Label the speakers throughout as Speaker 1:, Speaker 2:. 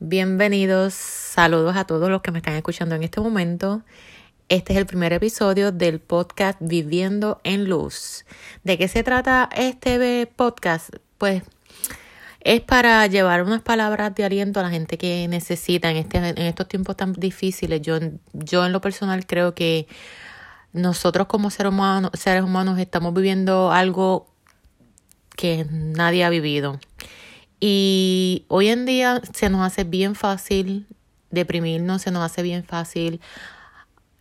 Speaker 1: Bienvenidos, saludos a todos los que me están escuchando en este momento. Este es el primer episodio del podcast Viviendo en Luz. ¿De qué se trata este podcast? Pues es para llevar unas palabras de aliento a la gente que necesita en, este, en estos tiempos tan difíciles. Yo, yo en lo personal creo que nosotros como seres seres humanos estamos viviendo algo que nadie ha vivido. Y hoy en día se nos hace bien fácil deprimirnos, se nos hace bien fácil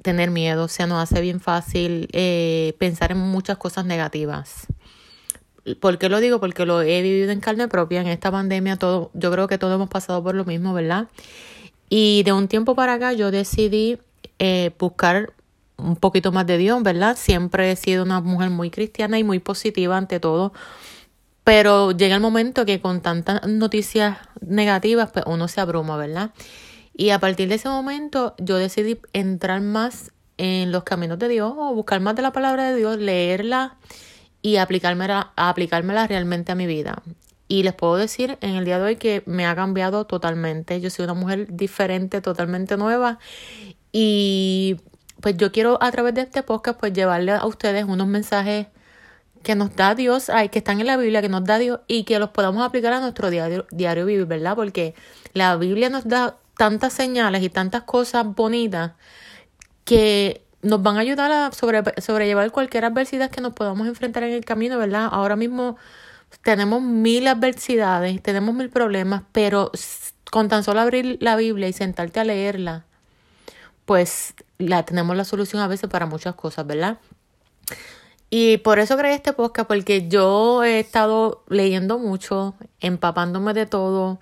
Speaker 1: tener miedo, se nos hace bien fácil eh, pensar en muchas cosas negativas. ¿Por qué lo digo? Porque lo he vivido en carne propia en esta pandemia. Todo, yo creo que todos hemos pasado por lo mismo, ¿verdad? Y de un tiempo para acá yo decidí eh, buscar un poquito más de Dios, ¿verdad? Siempre he sido una mujer muy cristiana y muy positiva ante todo. Pero llega el momento que con tantas noticias negativas, pues uno se abruma, ¿verdad? Y a partir de ese momento yo decidí entrar más en los caminos de Dios o buscar más de la palabra de Dios, leerla y aplicármela, aplicármela realmente a mi vida. Y les puedo decir en el día de hoy que me ha cambiado totalmente. Yo soy una mujer diferente, totalmente nueva. Y pues yo quiero a través de este podcast pues llevarle a ustedes unos mensajes que nos da Dios, ay, que están en la Biblia, que nos da Dios y que los podamos aplicar a nuestro diario, diario vivir, ¿verdad? Porque la Biblia nos da tantas señales y tantas cosas bonitas que nos van a ayudar a sobre, sobrellevar cualquier adversidad que nos podamos enfrentar en el camino, ¿verdad? Ahora mismo tenemos mil adversidades, tenemos mil problemas, pero con tan solo abrir la Biblia y sentarte a leerla, pues la tenemos la solución a veces para muchas cosas, ¿verdad? Y por eso creé este podcast, porque yo he estado leyendo mucho, empapándome de todo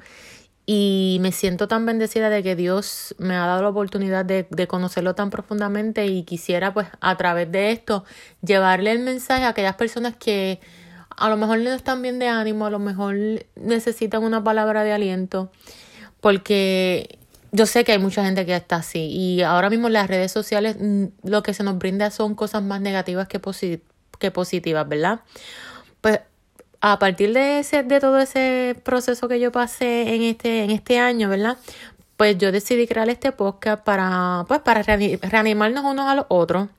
Speaker 1: y me siento tan bendecida de que Dios me ha dado la oportunidad de, conocerlo tan profundamente y quisiera pues a través de esto llevarle el mensaje a aquellas personas que a lo mejor no están bien de ánimo, a lo mejor necesitan una palabra de aliento, porque yo sé que hay mucha gente que está así y ahora mismo las redes sociales mm, lo que se nos brinda son cosas más negativas que, que positivas, ¿verdad? Pues a partir de ese, de todo ese proceso que yo pasé en este, en este año, ¿verdad? Pues yo decidí crear este podcast para, pues, para reanimarnos unos a los otros,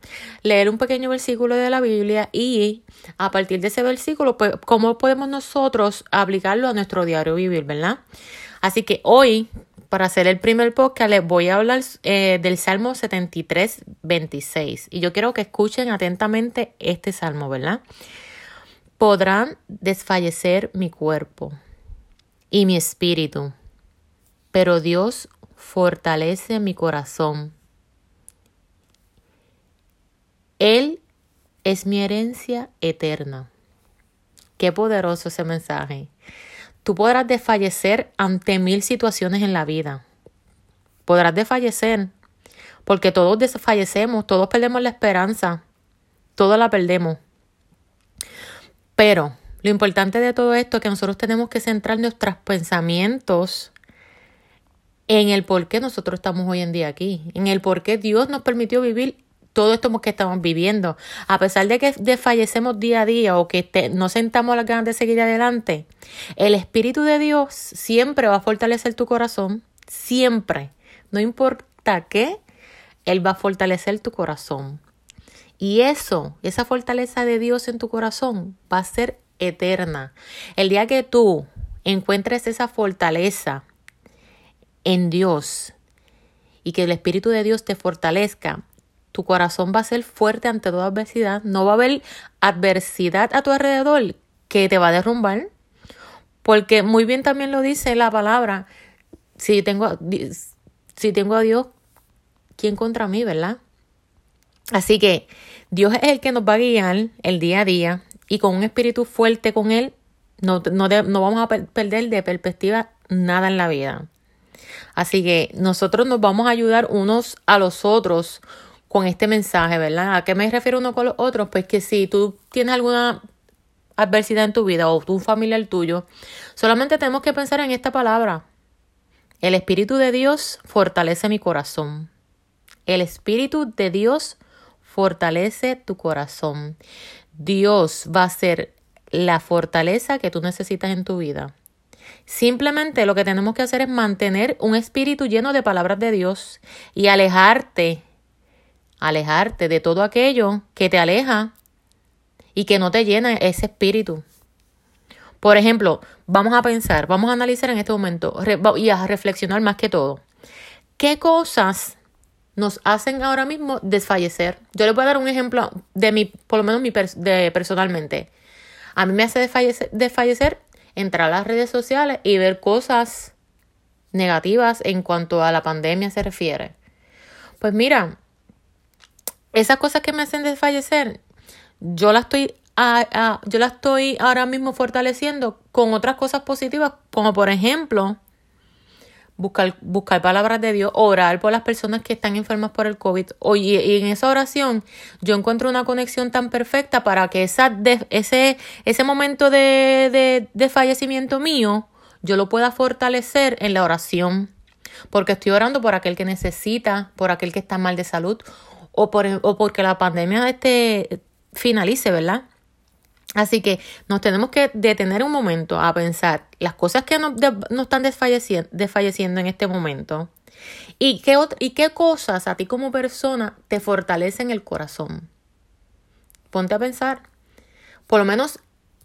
Speaker 1: leer un pequeño versículo de la Biblia y a partir de ese versículo, pues, cómo podemos nosotros aplicarlo a nuestro diario vivir, ¿verdad? Así que hoy, para hacer el primer podcast, les voy a hablar eh, del Salmo 73, 26. Y yo quiero que escuchen atentamente este salmo, ¿verdad? Podrán desfallecer mi cuerpo y mi espíritu, pero Dios fortalece mi corazón. Él es mi herencia eterna. Qué poderoso ese mensaje. Tú podrás desfallecer ante mil situaciones en la vida. Podrás desfallecer, porque todos desfallecemos, todos perdemos la esperanza, todos la perdemos. Pero lo importante de todo esto es que nosotros tenemos que centrar nuestros pensamientos en el por qué nosotros estamos hoy en día aquí, en el por qué Dios nos permitió vivir todo esto que estamos viviendo. A pesar de que desfallecemos día a día o que no sentamos las ganas de seguir adelante, el Espíritu de Dios siempre va a fortalecer tu corazón, siempre. No importa qué, Él va a fortalecer tu corazón. Y eso, esa fortaleza de Dios en tu corazón va a ser eterna. El día que tú encuentres esa fortaleza en Dios y que el Espíritu de Dios te fortalezca, tu corazón va a ser fuerte ante toda adversidad. No va a haber adversidad a tu alrededor que te va a derrumbar. Porque muy bien también lo dice la palabra. Si tengo, si tengo a Dios, ¿quién contra mí, verdad? Así que Dios es el que nos va a guiar el día a día y con un espíritu fuerte con Él no, no, no vamos a perder de perspectiva nada en la vida. Así que nosotros nos vamos a ayudar unos a los otros con este mensaje, ¿verdad? ¿A qué me refiero uno con los otros? Pues que si tú tienes alguna adversidad en tu vida o tu familiar tuyo, solamente tenemos que pensar en esta palabra. El Espíritu de Dios fortalece mi corazón. El Espíritu de Dios fortalece tu corazón. Dios va a ser la fortaleza que tú necesitas en tu vida. Simplemente lo que tenemos que hacer es mantener un espíritu lleno de palabras de Dios y alejarte, alejarte de todo aquello que te aleja y que no te llena ese espíritu. Por ejemplo, vamos a pensar, vamos a analizar en este momento y a reflexionar más que todo. ¿Qué cosas nos hacen ahora mismo desfallecer? Yo les voy a dar un ejemplo de mi, por lo menos mi de personalmente. A mí me hace desfallecer, desfallecer entrar a las redes sociales y ver cosas negativas en cuanto a la pandemia se refiere. Pues mira, esas cosas que me hacen desfallecer, yo las estoy yo la estoy ahora mismo fortaleciendo con otras cosas positivas, como por ejemplo, buscar, buscar palabras de Dios, orar por las personas que están enfermas por el COVID. Oye, y en esa oración yo encuentro una conexión tan perfecta para que esa ese, ese momento de, de, de fallecimiento mío, yo lo pueda fortalecer en la oración. Porque estoy orando por aquel que necesita, por aquel que está mal de salud, o, por, o porque la pandemia este finalice, ¿verdad? Así que nos tenemos que detener un momento a pensar las cosas que nos, están desfalleciendo, desfalleciendo, en este momento y qué, y qué cosas a ti como persona te fortalecen el corazón. Ponte a pensar. Por lo menos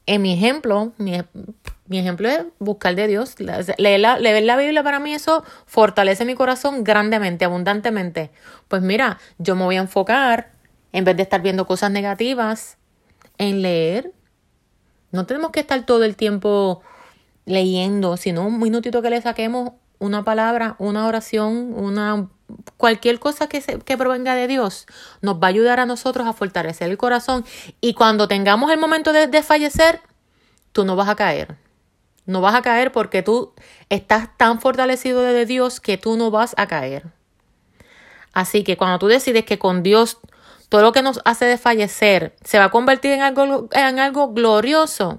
Speaker 1: en mi ejemplo, mi, ejemplo es buscar de Dios. Leer la, leer la Biblia para mí eso fortalece mi corazón grandemente, abundantemente. Pues mira, yo me voy a enfocar, en vez de estar viendo cosas negativas, en leer no tenemos que estar todo el tiempo leyendo, sino un minutito que le saquemos una palabra, una oración, una cualquier cosa que, se, que provenga de Dios nos va a ayudar a nosotros a fortalecer el corazón y cuando tengamos el momento de, de fallecer, tú no vas a caer. No vas a caer porque tú estás tan fortalecido de Dios que tú no vas a caer. Así que cuando tú decides que con Dios todo lo que nos hace desfallecer se va a convertir en algo, en algo glorioso,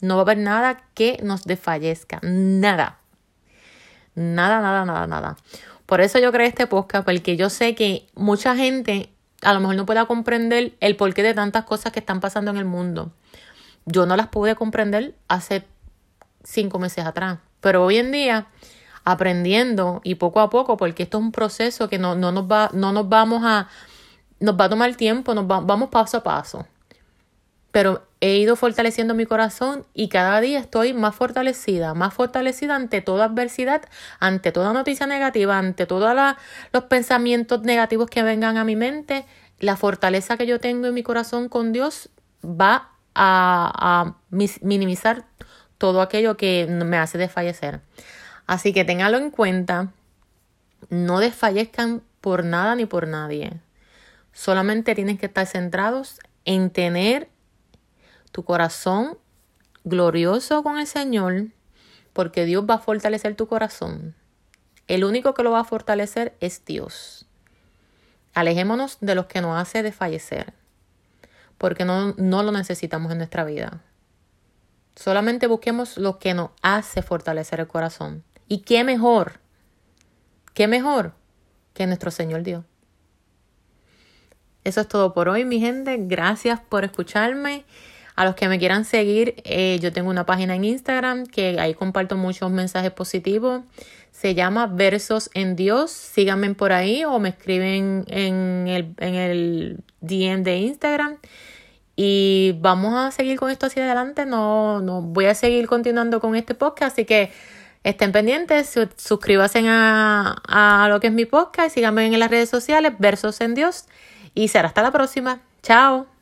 Speaker 1: no va a haber nada que nos desfallezca. Nada. Nada, nada, nada, nada. Por eso yo creé este podcast, porque yo sé que mucha gente a lo mejor no pueda comprender el porqué de tantas cosas que están pasando en el mundo. Yo no las pude comprender hace cinco meses atrás, pero hoy en día aprendiendo y poco a poco, porque esto es un proceso que no, no, nos, va, no nos vamos a, nos va a tomar tiempo, nos vamos paso a paso. Pero he ido fortaleciendo mi corazón y cada día estoy más fortalecida, más fortalecida ante toda adversidad, ante toda noticia negativa, ante todos los pensamientos negativos que vengan a mi mente. La fortaleza que yo tengo en mi corazón con Dios va a, minimizar todo aquello que me hace desfallecer. Así que ténganlo en cuenta, no desfallezcan por nada ni por nadie. Solamente tienes que estar centrados en tener tu corazón glorioso con el Señor, porque Dios va a fortalecer tu corazón. El único que lo va a fortalecer es Dios. Alejémonos de los que nos hace desfallecer, porque no, no lo necesitamos en nuestra vida. Solamente busquemos lo que nos hace fortalecer el corazón. ¿Y qué mejor? ¿Qué mejor que nuestro Señor Dios? Eso es todo por hoy, mi gente. Gracias por escucharme. A los que me quieran seguir, eh, yo tengo una página en Instagram que ahí comparto muchos mensajes positivos. Se llama Versos en Dios. Síganme por ahí o me escriben en el, en el DM de Instagram. Y vamos a seguir con esto hacia adelante. No, no voy a seguir continuando con este podcast. Así que estén pendientes, suscríbanse a, a lo que es mi podcast. Síganme en las redes sociales, Versos en Dios. Y será hasta la próxima. Chao.